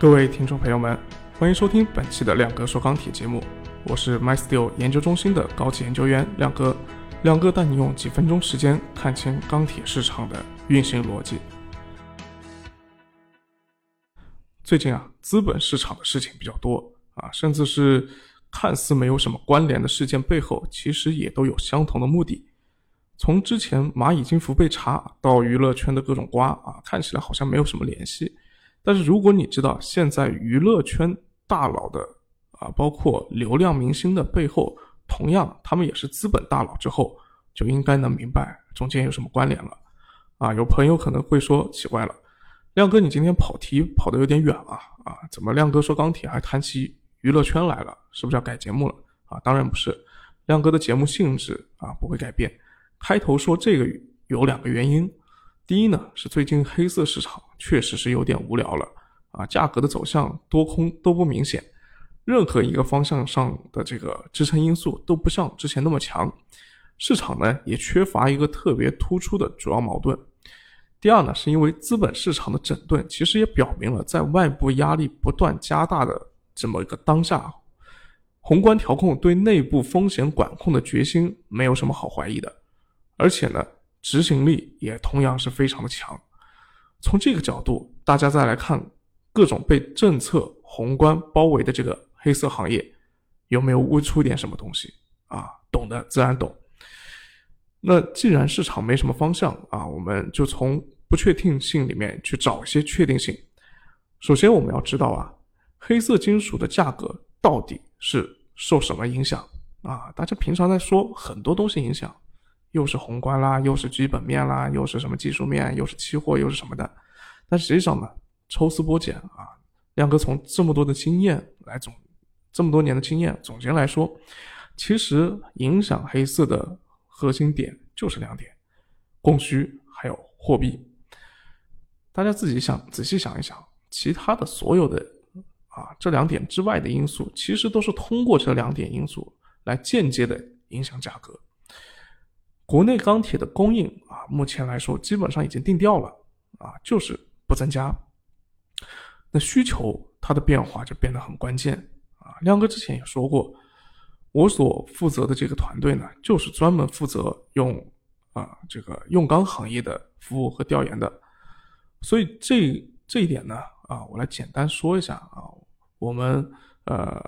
各位听众朋友们，欢迎收听本期的亮哥说钢铁节目，我是 MySteel 研究中心的高级研究员亮哥。亮哥带你用几分钟时间看清钢铁市场的运行逻辑。最近啊，资本市场的事情比较多啊，甚至是看似没有什么关联的事件背后，其实也都有相同的目的。从之前蚂蚁金服被查到娱乐圈的各种瓜啊，看起来好像没有什么联系。但是如果你知道现在娱乐圈大佬的啊，包括流量明星的背后，同样他们也是资本大佬之后，就应该能明白中间有什么关联了。啊，有朋友可能会说奇怪了，亮哥你今天跑题跑得有点远啊啊，怎么亮哥说钢铁还谈起娱乐圈来了？是不是要改节目了？啊，当然不是，亮哥的节目性质啊不会改变。开头说这个有两个原因，第一呢是最近黑色市场确实是有点无聊了啊，价格的走向多空都不明显，任何一个方向上的这个支撑因素都不像之前那么强，市场呢也缺乏一个特别突出的主要矛盾。第二呢是因为资本市场的整顿其实也表明了在外部压力不断加大的这么一个当下，宏观调控对内部风险管控的决心没有什么好怀疑的。而且呢，执行力也同样是非常的强。从这个角度，大家再来看各种被政策宏观包围的这个黑色行业，有没有悟出点什么东西啊？懂的自然懂。那既然市场没什么方向啊，我们就从不确定性里面去找一些确定性。首先，我们要知道啊，黑色金属的价格到底是受什么影响啊？大家平常在说很多东西影响。又是宏观啦，又是基本面啦，又是什么技术面，又是期货，又是什么的。但实际上呢，抽丝剥茧啊，亮哥从这么多的经验来总，这么多年的经验总结来说，其实影响黑色的核心点就是两点：供需还有货币。大家自己想仔细想一想，其他的所有的啊这两点之外的因素，其实都是通过这两点因素来间接的影响价格。国内钢铁的供应啊，目前来说基本上已经定调了啊，就是不增加。那需求它的变化就变得很关键啊。亮哥之前也说过，我所负责的这个团队呢，就是专门负责用啊这个用钢行业的服务和调研的。所以这这一点呢啊，我来简单说一下啊，我们呃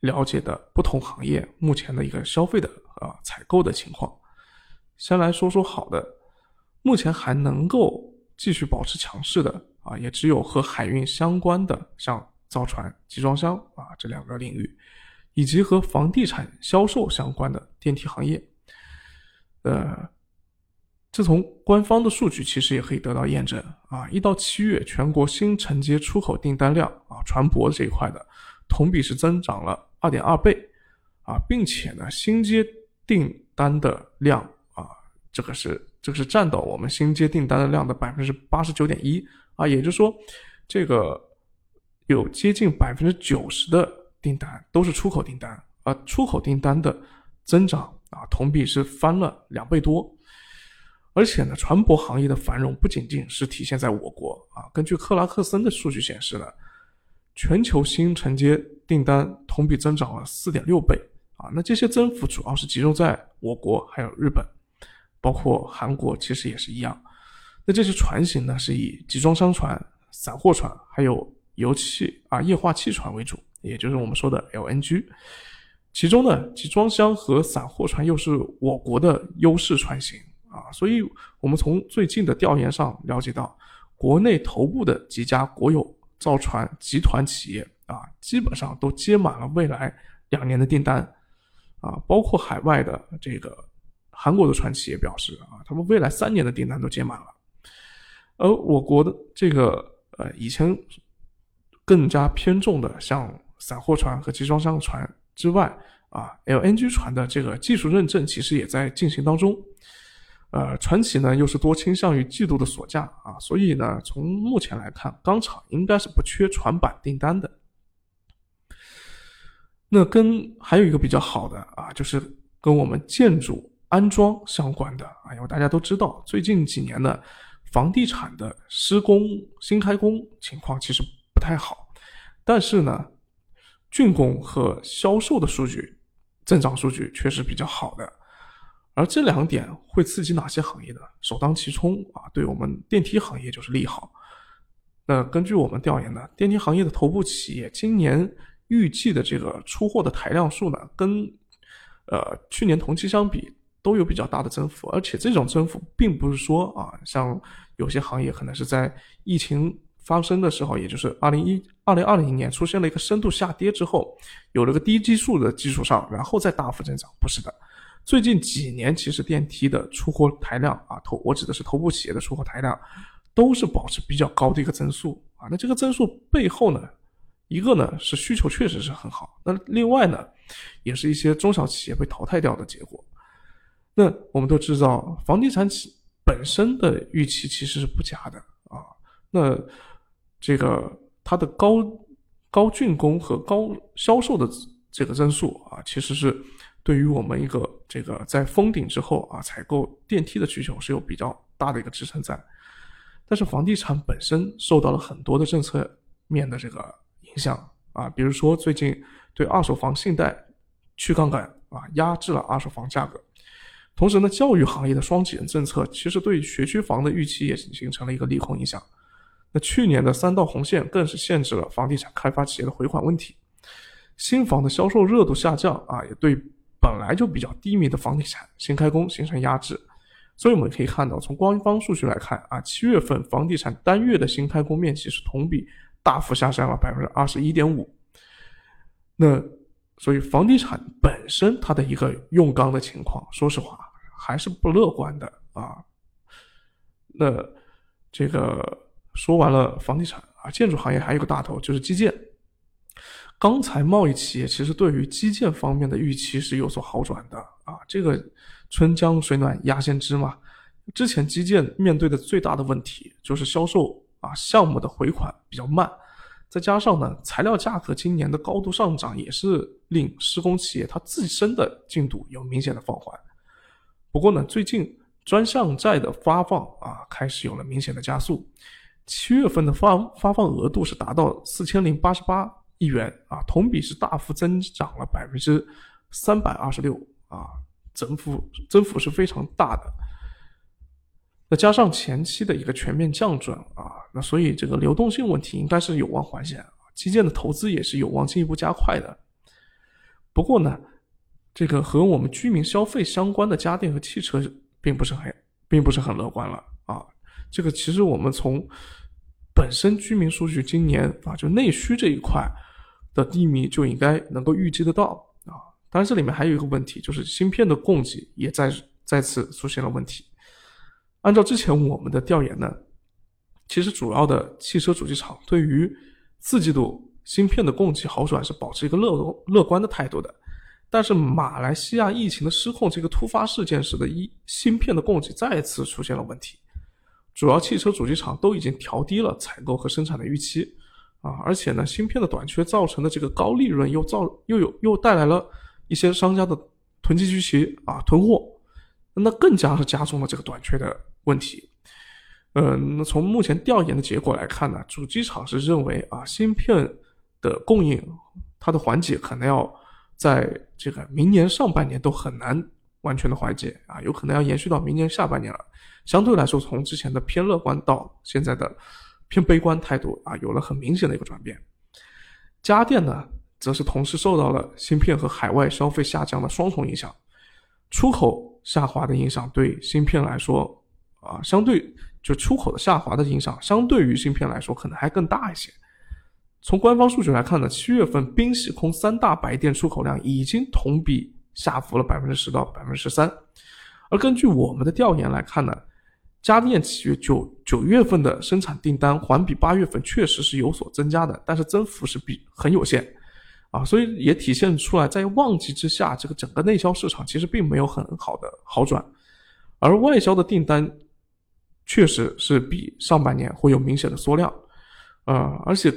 了解的不同行业目前的一个消费的啊采购的情况。先来说说好的，目前还能够继续保持强势的啊，也只有和海运相关的，像造船、集装箱啊这两个领域，以及和房地产销售相关的电梯行业。呃，这从官方的数据其实也可以得到验证啊，一到七月，全国新承接出口订单量啊，船舶这一块的同比是增长了二点二倍啊，并且呢，新接订单的量。这个是这个是占到我们新接订单的量的百分之八十九点一啊，也就是说，这个有接近百分之九十的订单都是出口订单啊，出口订单的增长啊，同比是翻了两倍多。而且呢，船舶行业的繁荣不仅仅是体现在我国啊，根据克拉克森的数据显示呢，全球新承接订单同比增长了四点六倍啊，那这些增幅主要是集中在我国还有日本。包括韩国其实也是一样，那这些船型呢是以集装箱船、散货船还有油气啊液化气船为主，也就是我们说的 LNG。其中呢，集装箱和散货船又是我国的优势船型啊，所以我们从最近的调研上了解到，国内头部的几家国有造船集团企业啊，基本上都接满了未来两年的订单啊，包括海外的这个。韩国的船企也表示啊，他们未来三年的订单都接满了，而我国的这个呃以前更加偏重的像散货船和集装箱船之外啊，LNG 船的这个技术认证其实也在进行当中，呃，船企呢又是多倾向于季度的锁价啊，所以呢从目前来看，钢厂应该是不缺船板订单的。那跟还有一个比较好的啊，就是跟我们建筑。安装相关的啊，因为大家都知道，最近几年呢，房地产的施工新开工情况其实不太好但是呢，竣工和销售的数据增长数据却是比较好的。而这两点会刺激哪些行业呢？首当其冲啊，对我们电梯行业就是利好。那根据我们调研呢，电梯行业的头部企业今年预计的这个出货的台量数呢，跟呃去年同期相比都有比较大的增幅，而且这种增幅并不是说啊，像有些行业可能是在疫情发生的时候，也就是二零一二零二零年出现了一个深度下跌之后，有了个低基数的基础上，然后再大幅增长，不是的。最近几年，其实电梯的出货台量啊，头我指的是头部企业的出货台量，都是保持比较高的一个增速啊。那这个增速背后呢，一个呢是需求确实是很好，那另外呢，也是一些中小企业被淘汰掉的结果。那我们都知道，房地产企本身的预期其实是不佳的啊。那这个它的高高竣工和高销售的这个增速啊，其实是。对于我们一个这个在封顶之后啊，采购电梯的需求是有比较大的一个支撑在，但是房地产本身受到了很多的政策面的这个影响啊，比如说最近对二手房信贷去杠杆啊，压制了二手房价格，同时呢，教育行业的双减政策其实对学区房的预期也形成了一个利空影响，那去年的三道红线更是限制了房地产开发企业的回款问题，新房的销售热度下降啊，也对。本来就比较低迷的房地产新开工形成压制，所以我们可以看到，从官方数据来看啊，七月份房地产单月的新开工面积是同比大幅下降了百分之二十一点五。那所以房地产本身它的一个用钢的情况，说实话还是不乐观的啊。那这个说完了房地产啊，建筑行业还有个大头就是基建。钢材贸易企业其实对于基建方面的预期是有所好转的啊，这个春江水暖鸭先知嘛。之前基建面对的最大的问题就是销售啊项目的回款比较慢，再加上呢材料价格今年的高度上涨，也是令施工企业它自身的进度有明显的放缓。不过呢，最近专项债的发放啊开始有了明显的加速，七月份的发发放额度是达到四千零八十八。亿元啊，同比是大幅增长了百分之三百二十六啊，增幅增幅是非常大的。那加上前期的一个全面降准啊，那所以这个流动性问题应该是有望缓解，基建的投资也是有望进一步加快的。不过呢，这个和我们居民消费相关的家电和汽车并不是很并不是很乐观了啊。这个其实我们从本身居民数据今年啊，就内需这一块。的低迷就应该能够预计得到啊，当然这里面还有一个问题，就是芯片的供给也再再次出现了问题。按照之前我们的调研呢，其实主要的汽车主机厂对于四季度芯片的供给好转是保持一个乐乐观的态度的，但是马来西亚疫情的失控这个突发事件使得一芯片的供给再次出现了问题，主要汽车主机厂都已经调低了采购和生产的预期。啊，而且呢，芯片的短缺造成的这个高利润，又造又有又带来了一些商家的囤积居奇啊，囤货，那更加是加重了这个短缺的问题。嗯，那从目前调研的结果来看呢，主机厂是认为啊，芯片的供应它的缓解可能要在这个明年上半年都很难完全的缓解啊，有可能要延续到明年下半年了。相对来说，从之前的偏乐观到现在的。偏悲观态度啊，有了很明显的一个转变。家电呢，则是同时受到了芯片和海外消费下降的双重影响。出口下滑的影响对芯片来说啊，相对就出口的下滑的影响，相对于芯片来说可能还更大一些。从官方数据来看呢，七月份冰洗空三大白电出口量已经同比下浮了百分之十到百分之十三。而根据我们的调研来看呢。家电企业九九月份的生产订单环比八月份确实是有所增加的，但是增幅是比很有限，啊，所以也体现出来在旺季之下，这个整个内销市场其实并没有很好的好转，而外销的订单确实是比上半年会有明显的缩量，呃，而且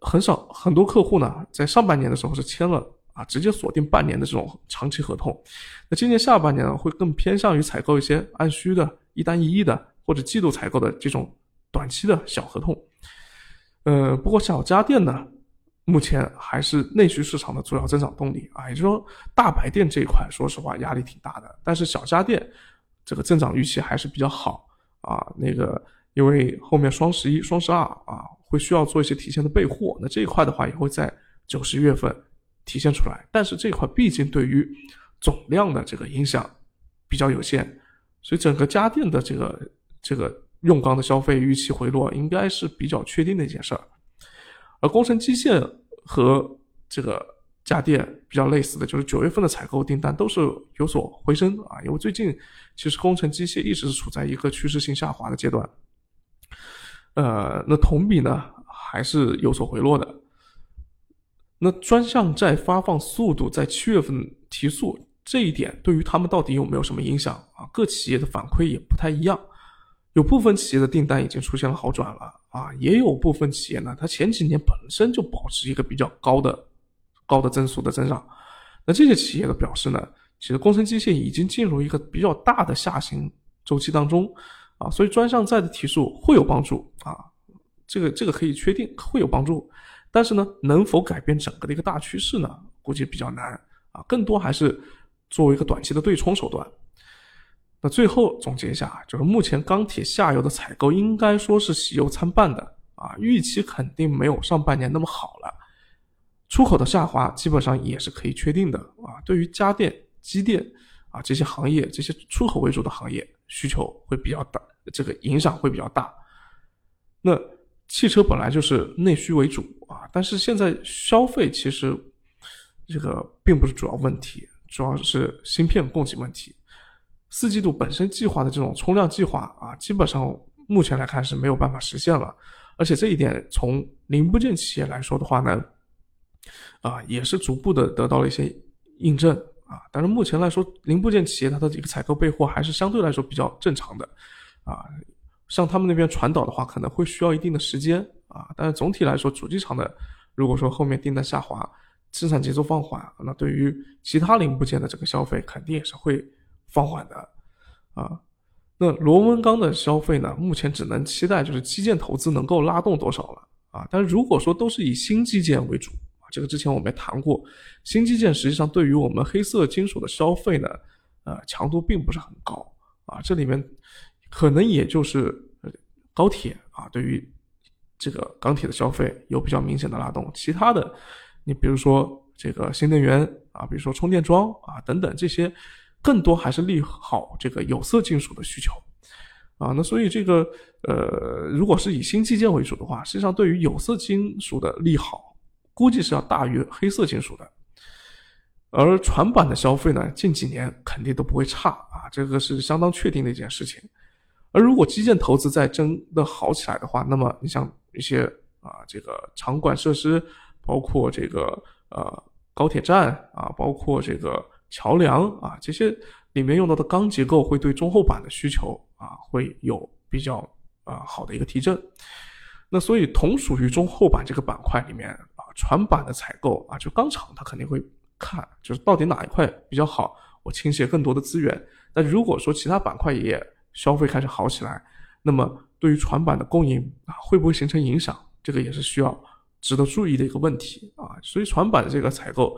很少很多客户呢在上半年的时候是签了啊直接锁定半年的这种长期合同，那今年下半年呢会更偏向于采购一些按需的。一单一亿的或者季度采购的这种短期的小合同，呃，不过小家电呢，目前还是内需市场的主要增长动力啊，也就是说大白电这一块，说实话压力挺大的，但是小家电这个增长预期还是比较好啊。那个因为后面双十一、双十二啊，会需要做一些提前的备货，那这一块的话也会在九十月份体现出来。但是这一块毕竟对于总量的这个影响比较有限，所以整个家电的这个这个用钢的消费预期回落应该是比较确定的一件事儿。而工程机械和这个家电比较类似的就是九月份的采购订单都是有所回升啊，因为最近其实工程机械一直是处在一个趋势性下滑的阶段，呃，那同比呢还是有所回落的。那专项债发放速度在七月份提速这一点，对于他们到底有没有什么影响啊？各企业的反馈也不太一样。有部分企业的订单已经出现了好转了啊，也有部分企业呢，它前几年本身就保持一个比较高的、高的增速的增长。那这些企业的表示呢，其实工程机械已经进入一个比较大的下行周期当中啊，所以专项债的提速会有帮助啊，这个这个可以确定会有帮助。但是呢，能否改变整个的一个大趋势呢？估计比较难啊，更多还是作为一个短期的对冲手段。那最后总结一下啊，就是目前钢铁下游的采购应该说是喜忧参半的啊，预期肯定没有上半年那么好了，出口的下滑基本上也是可以确定的啊。对于家电、机电啊这些行业，这些出口为主的行业，需求会比较大，这个影响会比较大。那汽车本来就是内需为主啊，但是现在消费其实这个并不是主要问题，主要是芯片供给问题。四季度本身计划的这种冲量计划啊，基本上目前来看是没有办法实现了，而且这一点从零部件企业来说的话呢，啊也是逐步的得到了一些印证啊。但是目前来说，零部件企业它的这个采购备货还是相对来说比较正常的啊。像他们那边传导的话，可能会需要一定的时间啊。但是总体来说，主机厂的如果说后面订单下滑，生产节奏放缓，那对于其他零部件的这个消费肯定也是会。放缓的，啊，那螺纹钢的消费呢？目前只能期待就是基建投资能够拉动多少了啊？但如果说都是以新基建为主啊，这个之前我们也谈过，新基建实际上对于我们黑色金属的消费呢，呃，强度并不是很高啊。这里面可能也就是高铁啊，对于这个钢铁的消费有比较明显的拉动，其他的，你比如说这个新能源啊，比如说充电桩啊等等这些。更多还是利好这个有色金属的需求，啊，那所以这个呃，如果是以新基建为主的话，实际上对于有色金属的利好，估计是要大于黑色金属的。而船板的消费呢，近几年肯定都不会差啊，这个是相当确定的一件事情。而如果基建投资再真的好起来的话，那么你像一些啊，这个场馆设施，包括这个呃高铁站啊，包括这个。桥梁啊，这些里面用到的钢结构会对中厚板的需求啊，会有比较啊好的一个提振。那所以同属于中厚板这个板块里面啊，船板的采购啊，就钢厂它肯定会看，就是到底哪一块比较好，我倾斜更多的资源。那如果说其他板块也消费开始好起来，那么对于船板的供应啊，会不会形成影响？这个也是需要值得注意的一个问题啊。所以船板的这个采购。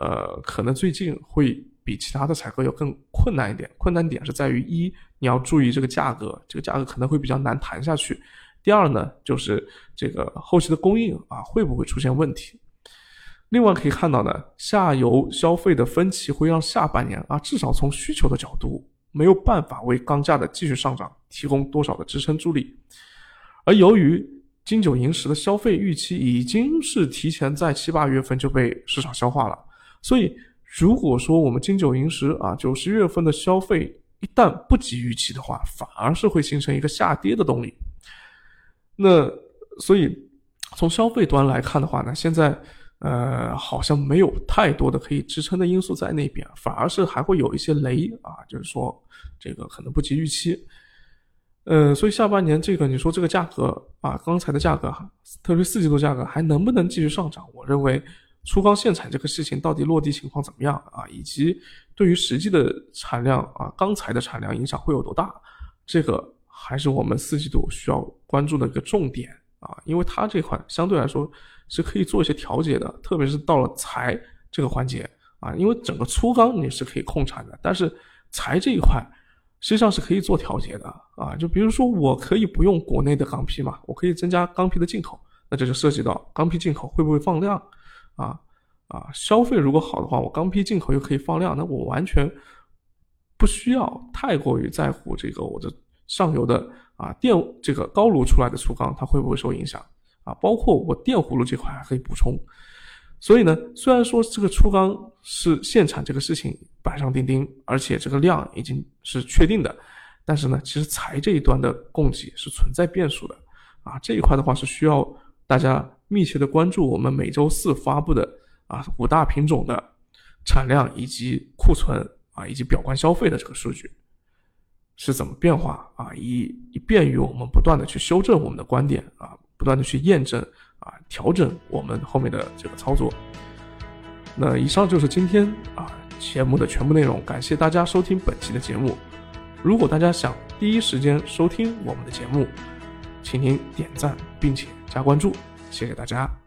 呃，可能最近会比其他的采购要更困难一点。困难点是在于一，你要注意这个价格，这个价格可能会比较难谈下去。第二呢，就是这个后期的供应啊，会不会出现问题？另外可以看到呢，下游消费的分歧会让下半年啊，至少从需求的角度，没有办法为钢价的继续上涨提供多少的支撑助力。而由于金九银十的消费预期已经是提前在七八月份就被市场消化了。所以，如果说我们金九银十啊，九十月份的消费一旦不及预期的话，反而是会形成一个下跌的动力。那所以从消费端来看的话呢，现在呃好像没有太多的可以支撑的因素在那边，反而是还会有一些雷啊，就是说这个可能不及预期。呃，所以下半年这个你说这个价格啊，钢材的价格，特别四季度价格还能不能继续上涨？我认为。粗钢限产这个事情到底落地情况怎么样啊？以及对于实际的产量啊，钢材的产量影响会有多大？这个还是我们四季度需要关注的一个重点啊，因为它这块相对来说是可以做一些调节的，特别是到了材这个环节啊，因为整个粗钢你是可以控产的，但是材这一块实际上是可以做调节的啊，就比如说我可以不用国内的钢坯嘛，我可以增加钢坯的进口，那这就涉及到钢坯进口会不会放量啊啊，消费如果好的话，我钢坯进口又可以放量，那我完全不需要太过于在乎这个我的上游的。啊，电这个高炉出来的粗钢，它会不会受影响啊？包括我电葫芦这块还可以补充。所以呢，虽然说这个粗钢是限产这个事情板上钉钉，而且这个量已经是确定的，但是呢，其实材这一端的供给是存在变数的啊。这一块的话是需要大家密切的关注我们每周四发布的啊五大品种的产量以及库存啊以及表观消费的这个数据。是怎么变化啊？以以便于我们不断的去修正我们的观点啊，不断的去验证啊，调整我们后面的这个操作。那以上就是今天啊节目的全部内容，感谢大家收听本期的节目。如果大家想第一时间收听我们的节目，请您点赞并且加关注，谢谢大家。